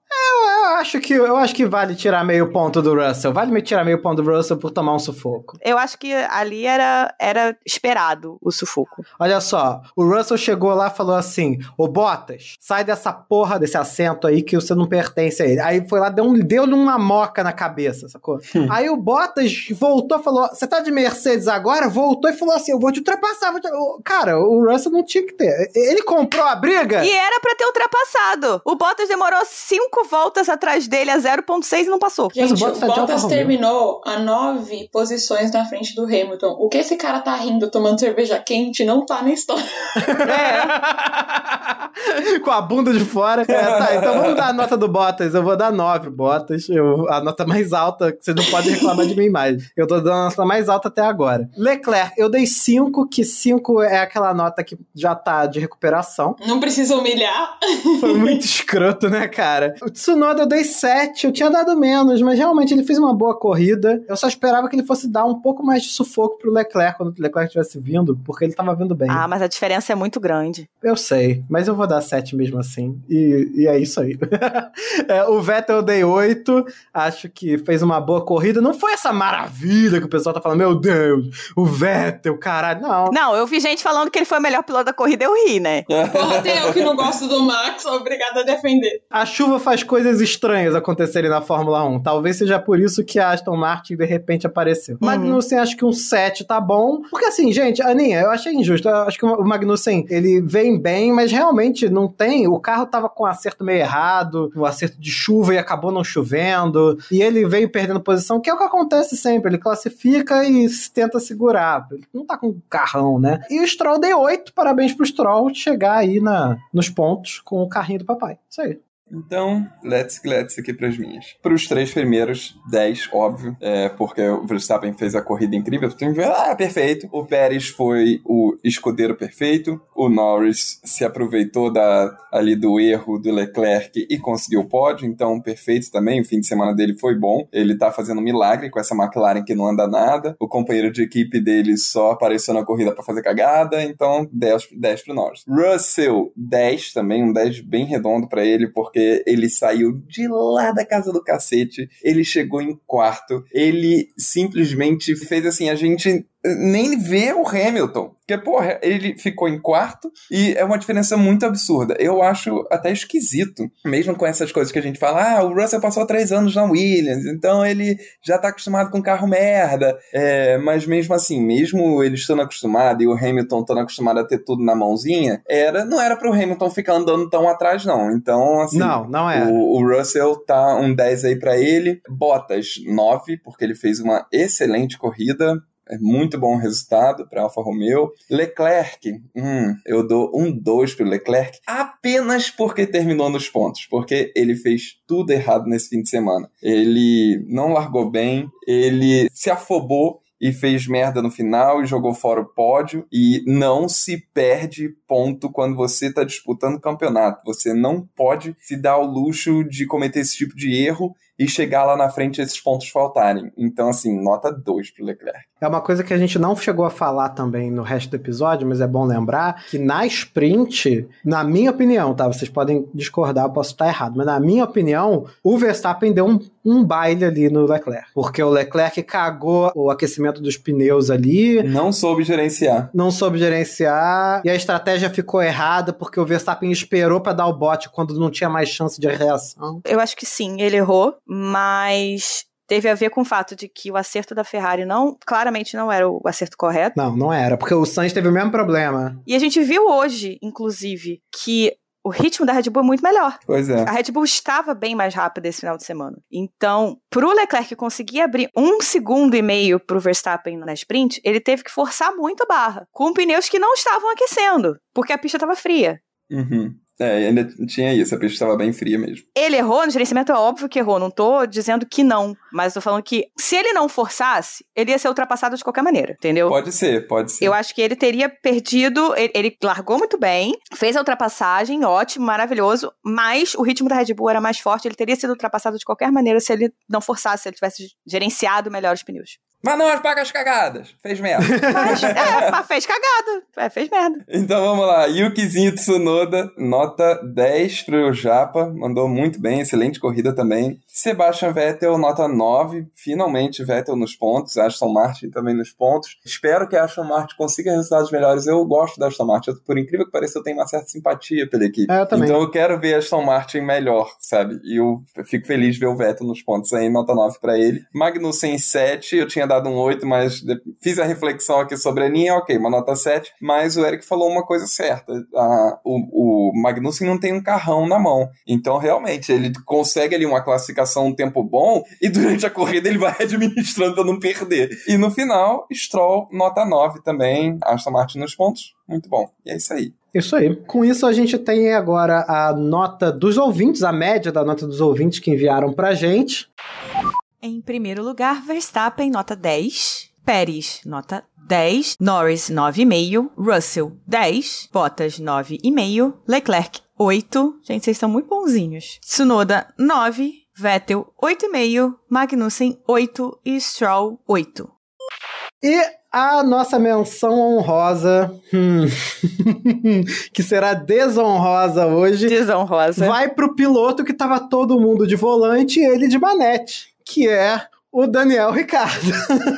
Eu acho que eu acho que vale tirar meio ponto do Russell. Vale me tirar meio ponto do Russell por tomar um sufoco. Eu acho que ali era, era esperado o sufoco. Olha só, o Russell chegou lá e falou assim: Ô Bottas, sai dessa porra desse assento aí que você não pertence a ele. Aí foi lá, deu deu-lhe uma moca na cabeça, sacou? aí o Bottas voltou e falou: Você tá de Mercedes agora? Voltou e falou assim: Eu vou te ultrapassar. Vou te... Cara, o Russell não tinha que ter. Ele comprou a briga. E era pra ter ultrapassado. O Bottas demorou cinco voltas atrás dele a 0.6 e não passou. Gente, o o Bottas de Alfa Bottas terminou a nove posições na frente do Hamilton. O que esse cara tá rindo tomando cerveja quente não tá na história. [LAUGHS] Com a bunda de fora. É, tá, então vamos dar a nota do Bottas. Eu vou dar 9 Bottas. Eu, a nota mais alta, que você não pode reclamar de mim mais. Eu tô dando a nota mais alta até agora. Leclerc, eu dei 5, que 5 é aquela nota que já tá de recuperação. Não precisa humilhar. Foi muito escroto, né, cara? O Tsunoda eu dei 7, eu tinha dado menos, mas realmente ele fez uma boa corrida. Eu só esperava que ele fosse dar um pouco mais de sufoco pro Leclerc quando o Leclerc estivesse vindo, porque ele tava vindo bem. Ah, mas a diferença é muito grande. Eu sei, mas eu vou dar 7 mesmo assim. E, e é isso aí. [LAUGHS] É, o Vettel eu dei 8. Acho que fez uma boa corrida. Não foi essa maravilha que o pessoal tá falando, meu Deus, o Vettel, caralho. Não. Não, eu vi gente falando que ele foi o melhor piloto da corrida, eu ri, né? Tem eu que não gosto do Max, obrigada a defender. A chuva faz coisas estranhas acontecerem na Fórmula 1. Talvez seja por isso que a Aston Martin de repente apareceu. Uhum. Magnussen, acho que um 7 tá bom. Porque assim, gente, Aninha, eu achei injusto. Eu acho que o Magnussen, ele vem bem, mas realmente não tem. O carro tava com um acerto meio errado, um acerto de chuva e acabou não chovendo. E ele veio perdendo posição, que é o que acontece sempre. Ele classifica e tenta segurar. Ele não tá com um carrão, né? E o Stroll dei 8. Parabéns pro Stroll chegar aí na, nos pontos com o carrinho do papai. Isso aí. Então, let's let's aqui pras minhas. Para os três primeiros, 10, óbvio, é, porque o Verstappen fez a corrida incrível. Tu tem que ver, ah, perfeito. O Pérez foi o escudeiro perfeito. O Norris se aproveitou da, ali do erro do Leclerc e conseguiu o pódio, então perfeito também. O fim de semana dele foi bom. Ele tá fazendo um milagre com essa McLaren que não anda nada. O companheiro de equipe dele só apareceu na corrida para fazer cagada, então 10, 10 pro Norris. Russell, 10 também, um 10 bem redondo para ele, porque ele saiu de lá da casa do cacete, ele chegou em quarto, ele simplesmente fez assim, a gente nem vê o Hamilton. Porque, porra, ele ficou em quarto e é uma diferença muito absurda. Eu acho até esquisito, mesmo com essas coisas que a gente fala, ah, o Russell passou três anos na Williams, então ele já tá acostumado com carro merda. É, mas mesmo assim, mesmo ele estando acostumado e o Hamilton estando acostumado a ter tudo na mãozinha, era, não era pro Hamilton ficar andando tão atrás, não. Então, assim, Não, não era. o, o Russell tá um 10 aí pra ele. Bottas, 9, porque ele fez uma excelente corrida. É muito bom resultado para Alfa Romeo. Leclerc, hum, eu dou um 2 pro Leclerc apenas porque terminou nos pontos, porque ele fez tudo errado nesse fim de semana. Ele não largou bem, ele se afobou e fez merda no final e jogou fora o pódio. E não se perde ponto quando você está disputando campeonato. Você não pode se dar ao luxo de cometer esse tipo de erro e chegar lá na frente esses pontos faltarem. Então, assim, nota 2 pro Leclerc. É uma coisa que a gente não chegou a falar também no resto do episódio, mas é bom lembrar que na sprint, na minha opinião, tá? Vocês podem discordar, eu posso estar errado, mas na minha opinião, o Verstappen deu um, um baile ali no Leclerc. Porque o Leclerc cagou o aquecimento dos pneus ali, Não soube gerenciar. não soube gerenciar, e a estratégia ficou errada porque o Verstappen esperou para dar o bote quando não tinha mais chance de reação. Eu acho que sim, ele errou, mas teve a ver com o fato de que o acerto da Ferrari não, claramente não era o acerto correto. Não, não era, porque o Sainz teve o mesmo problema. E a gente viu hoje, inclusive, que o ritmo da Red Bull é muito melhor. Pois é. A Red Bull estava bem mais rápida esse final de semana. Então, pro Leclerc conseguir abrir um segundo e meio pro Verstappen na sprint, ele teve que forçar muito a barra, com pneus que não estavam aquecendo, porque a pista estava fria. Uhum. É, ainda tinha isso, a pista estava bem fria mesmo. Ele errou no gerenciamento, é óbvio que errou. Não tô dizendo que não, mas tô falando que se ele não forçasse, ele ia ser ultrapassado de qualquer maneira, entendeu? Pode ser, pode ser. Eu acho que ele teria perdido. Ele, ele largou muito bem, fez a ultrapassagem, ótimo, maravilhoso, mas o ritmo da Red Bull era mais forte. Ele teria sido ultrapassado de qualquer maneira se ele não forçasse, se ele tivesse gerenciado melhor os pneus. Mas não as pagas cagadas. Fez merda. Mas, é, mas fez cagada. É, fez merda. Então vamos lá. Yukizinho Tsunoda, nota 10 pro Japa. Mandou muito bem, excelente corrida também. Sebastian Vettel, nota 9. Finalmente Vettel nos pontos. Aston Martin também nos pontos. Espero que a Aston Martin consiga resultados melhores. Eu gosto da Aston Martin. Por incrível que pareça, eu tenho uma certa simpatia pela equipe. É, eu também. Então eu quero ver a Aston Martin melhor, sabe? E eu fico feliz de ver o Vettel nos pontos aí. Nota 9 pra ele. Magnussen 7. Eu tinha dado um 8, mas fiz a reflexão aqui sobre a linha, ok, uma nota 7, mas o Eric falou uma coisa certa. Ah, o, o Magnussen não tem um carrão na mão. Então, realmente, ele consegue ali uma classificação, um tempo bom, e durante a corrida ele vai [LAUGHS] administrando para não perder. E no final, Stroll, nota 9 também, Aston Martin nos pontos. Muito bom. E é isso aí. Isso aí. Com isso, a gente tem agora a nota dos ouvintes, a média da nota dos ouvintes que enviaram pra gente. Em primeiro lugar, Verstappen, nota 10. Pérez, nota 10. Norris, 9,5. Russell, 10. Bottas, 9,5. Leclerc, 8. Gente, vocês estão muito bonzinhos. Tsunoda, 9. Vettel, 8,5. Magnussen, 8. E Stroll, 8. E a nossa menção honrosa, hum, [LAUGHS] que será desonrosa hoje, Desonrosa. vai pro piloto que tava todo mundo de volante e ele de manete, que é o Daniel Ricardo. [LAUGHS]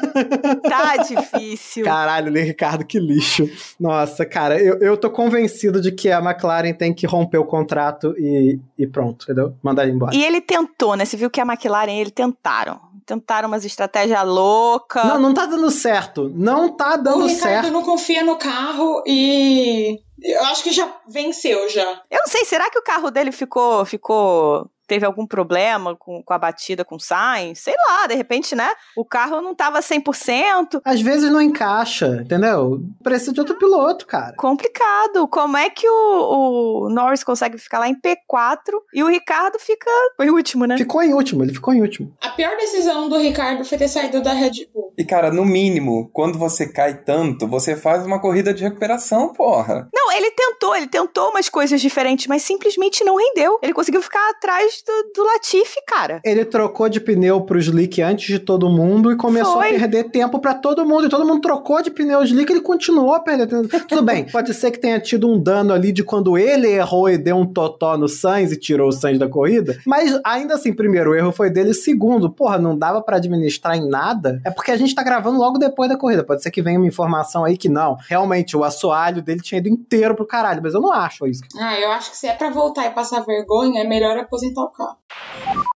Tá difícil. Caralho, Daniel Ricardo, que lixo. Nossa, cara, eu, eu tô convencido de que a McLaren tem que romper o contrato e, e pronto, entendeu? Mandar ele embora. E ele tentou, né? Você viu que a McLaren, ele tentaram. Tentaram umas estratégias loucas. Não, não tá dando certo. Não tá O dando Ricardo certo. não confia no carro e eu acho que já venceu já. Eu não sei, será que o carro dele ficou. ficou teve algum problema com, com a batida com o Sainz? Sei lá, de repente, né? O carro não tava 100%. Às vezes não encaixa, entendeu? Precisa de outro piloto, cara. Complicado. Como é que o, o Norris consegue ficar lá em P4 e o Ricardo fica em último, né? Ficou em último, ele ficou em último. A pior decisão do Ricardo foi ter saído da Red Bull. E, cara, no mínimo, quando você cai tanto, você faz uma corrida de recuperação, porra. Não, ele tentou, ele tentou umas coisas diferentes, mas simplesmente não rendeu. Ele conseguiu ficar atrás do, do Latifi, cara. Ele trocou de pneu pro slick antes de todo mundo e começou Foi. a perder tempo pra todo mundo. E todo mundo trocou de pneu slick ele continuou a perder tempo. [LAUGHS] Tudo bem, pode ser que tenha tido um dano ali de quando ele errou e deu um totó no Sainz e tirou o Sainz da corrida. Mas ainda assim, primeiro, o erro foi dele. Segundo, porra, não dava pra administrar em nada. É porque a gente tá gravando logo depois da corrida. Pode ser que venha uma informação aí que não. Realmente, o assoalho dele tinha ido inteiro pro caralho. Mas eu não acho isso. Ah, eu acho que se é pra voltar e passar vergonha, é melhor aposentar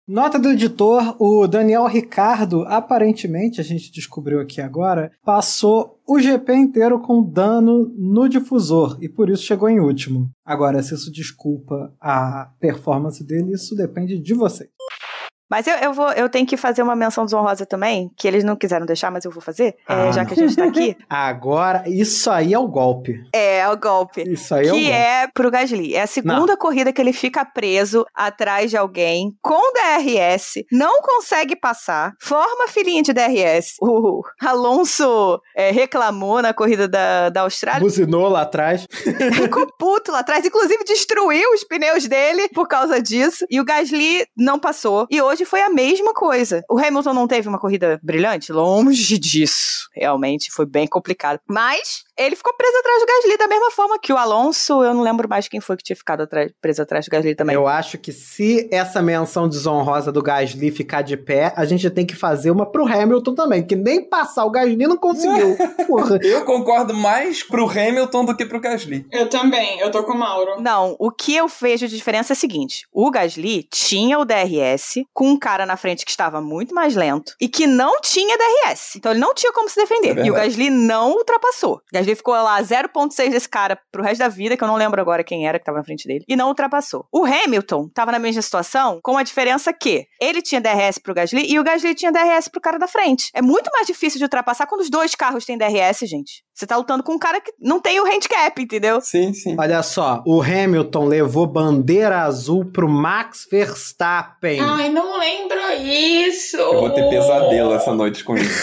Nota do editor, o Daniel Ricardo, aparentemente, a gente descobriu aqui agora, passou o GP inteiro com dano no difusor e por isso chegou em último. Agora, se isso desculpa a performance dele, isso depende de você. Mas eu, eu, vou, eu tenho que fazer uma menção desonrosa também, que eles não quiseram deixar, mas eu vou fazer, é, Ah, já não. que a gente tá aqui. [LAUGHS] Agora, isso aí é o golpe. É, o golpe. Isso aí é o que golpe. é pro Gasly. É a segunda corrida que ele fica preso atrás de alguém com DRS, não consegue passar, forma filhinha de DRS. O Alonso é, reclamou na corrida da, da Austrália, Buzinou lá atrás. [LAUGHS] ficou puto lá atrás, inclusive destruiu os pneus dele por causa disso. E o Gasly não passou. E hoje foi a mesma coisa. O Hamilton não teve uma corrida brilhante? Longe [LAUGHS] disso. Realmente foi bem complicado. Mas ele ficou preso atrás do Gasly da mesma forma que o Alonso. Eu não lembro mais quem foi que tinha ficado atrás- preso atrás do Gasly também. Eu acho que se essa menção desonrosa do Gasly ficar de pé, a gente tem que fazer uma pro Hamilton também, que nem passar o Gasly não conseguiu. [LAUGHS] Porra. Eu concordo mais pro Hamilton do que pro Gasly. Eu também, eu tô com o Mauro. Não, o que eu vejo de diferença é o seguinte: o Gasly tinha o DRS com um cara na frente que estava muito mais lento e que não tinha DRS. Então ele não tinha como se defender. É e o. Gasly não ultrapassou. O Gasly ficou lá 0,6 desse cara pro resto da vida, que eu não lembro agora quem era que estava na frente dele, e não ultrapassou. O Hamilton estava na mesma situação, com a diferença que ele tinha DRS pro Gasly e o Gasly tinha DRS pro cara da frente. É muito mais difícil de ultrapassar quando os dois carros têm DRS, gente. Você tá lutando com um cara que não tem o handicap, entendeu? Sim, sim. Olha só, o Hamilton levou bandeira azul pro Max Verstappen. Ai, não lembro isso. Eu vou ter pesadelo essa [LAUGHS] noite com isso.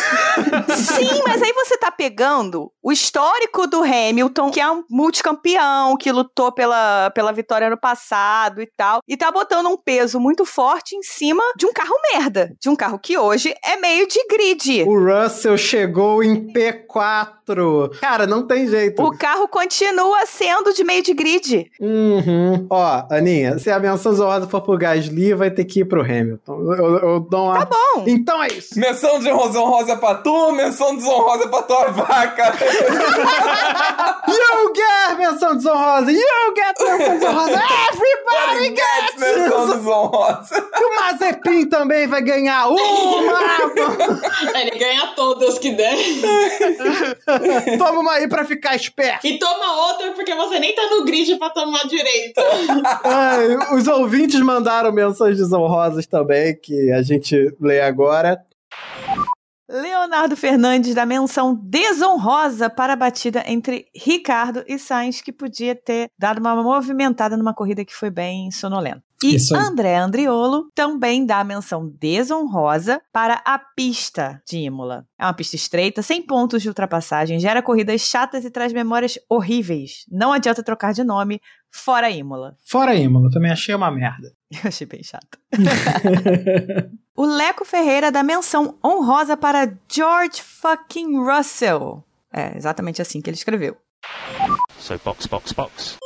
Sim, mas aí você tá pegando o histórico do Hamilton, que é um multicampeão, que lutou pela, pela vitória no passado e tal, e tá botando um peso muito forte em cima de um carro merda. De um carro que hoje é meio de grid. O Russell chegou em P4. Cara, não tem jeito. O carro continua sendo de meio de grid. Uhum. Ó, Aninha, se a menção honrosa for pro Gasly, vai ter que ir pro Hamilton. Eu, eu dou uma... Tá bom. Então é isso. Menção desonrosa pra tu, menção desonrosa pra tua vaca. [LAUGHS] You get menção desonrosa. You get menção desonrosa. Everybody gets menção desonrosa. E [LAUGHS] o Mazepin também vai ganhar uma. [LAUGHS] Ele ganha todas que der. [LAUGHS] Toma uma aí pra ficar esperto. E toma outra porque você nem tá no grid pra tomar direito. [LAUGHS] Ai, os ouvintes mandaram menções desonrosas também, que a gente lê agora. Leonardo Fernandes da menção desonrosa para a batida entre Ricardo e Sainz, que podia ter dado uma movimentada numa corrida que foi bem sonolenta. E. André Andriolo também dá a menção desonrosa para a pista de Imola. É uma pista estreita, sem pontos de ultrapassagem, gera corridas chatas e traz memórias horríveis. Não adianta trocar de nome, fora Imola. Fora Imola, também achei uma merda. [LAUGHS] Eu achei bem chato. [LAUGHS] o Leco Ferreira dá menção honrosa para George fucking Russell. É exatamente assim que ele escreveu. So box, box, box.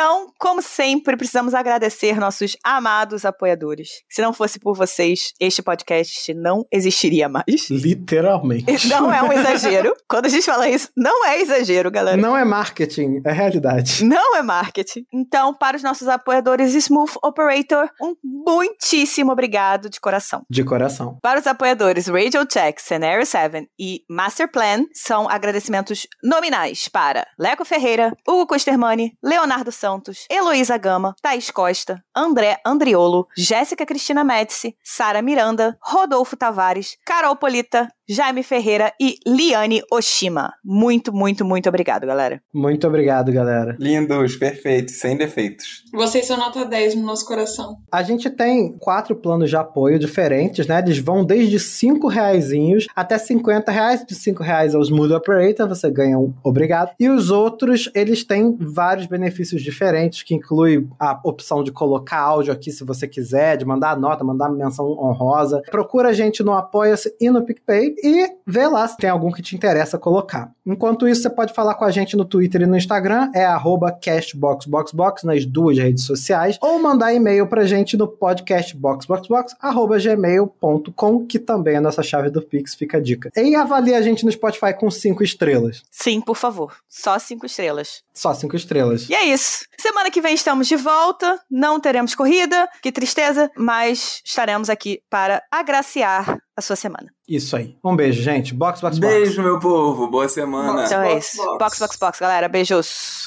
Então, como sempre, precisamos agradecer nossos amados apoiadores. Se não fosse por vocês, este podcast não existiria mais. Literalmente. [LAUGHS] Não é um exagero. Quando a gente fala isso, não é exagero, galera. Não é marketing, é realidade. Não é marketing. Então, para os nossos apoiadores Smooth Operator, um muitíssimo obrigado de coração. De coração. Para os apoiadores Radio Check, Scenario 7 e Master Plan, são agradecimentos nominais para Leco Ferreira, Hugo Costermani, Leonardo Santos, Heloísa Gama, Thaís Costa, André Andriolo, Jéssica Cristina Médici, Sara Miranda, Rodolfo Tavares, Carol Polita, Jaime Ferreira e Liane Oshima. Muito, muito, muito obrigado, galera. Muito obrigado, galera. Lindos, perfeitos, sem defeitos. Vocês são nota 10 no nosso coração. A gente tem quatro planos de apoio diferentes, né? Eles vão desde 5 reaisinhos até 50 reais. De 5 reais o Smooth Operator, você ganha um obrigado. E os outros, eles têm vários benefícios diferentes, que inclui a opção de colocar áudio aqui se você quiser, de mandar nota, mandar menção honrosa. Procura a gente no Apoia-se e no PicPay e vê lá se tem algum que te interessa colocar. Enquanto isso, você pode falar com a gente no Twitter e no Instagram, é arroba castboxboxbox nas duas redes sociais, ou mandar e-mail pra gente no podcastboxboxbox arroba gmail.com, que também é a nossa chave do Pix, fica a dica. E avalie a gente no Spotify com cinco estrelas. Sim, por favor. Só cinco estrelas. Só cinco estrelas. E é isso. Semana que vem estamos de volta. Não teremos corrida, que tristeza, mas estaremos aqui para agraciar a sua semana. Isso aí. Um beijo, gente. Box, box, box. Beijo, meu povo. Boa semana. Então é box, isso. box. Box, box, box, galera. Beijos.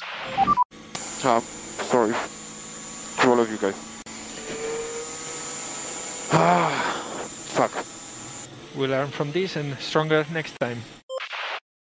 Top. Sorry. To all of you guys. Ah, fuck. We learn from this and stronger next time.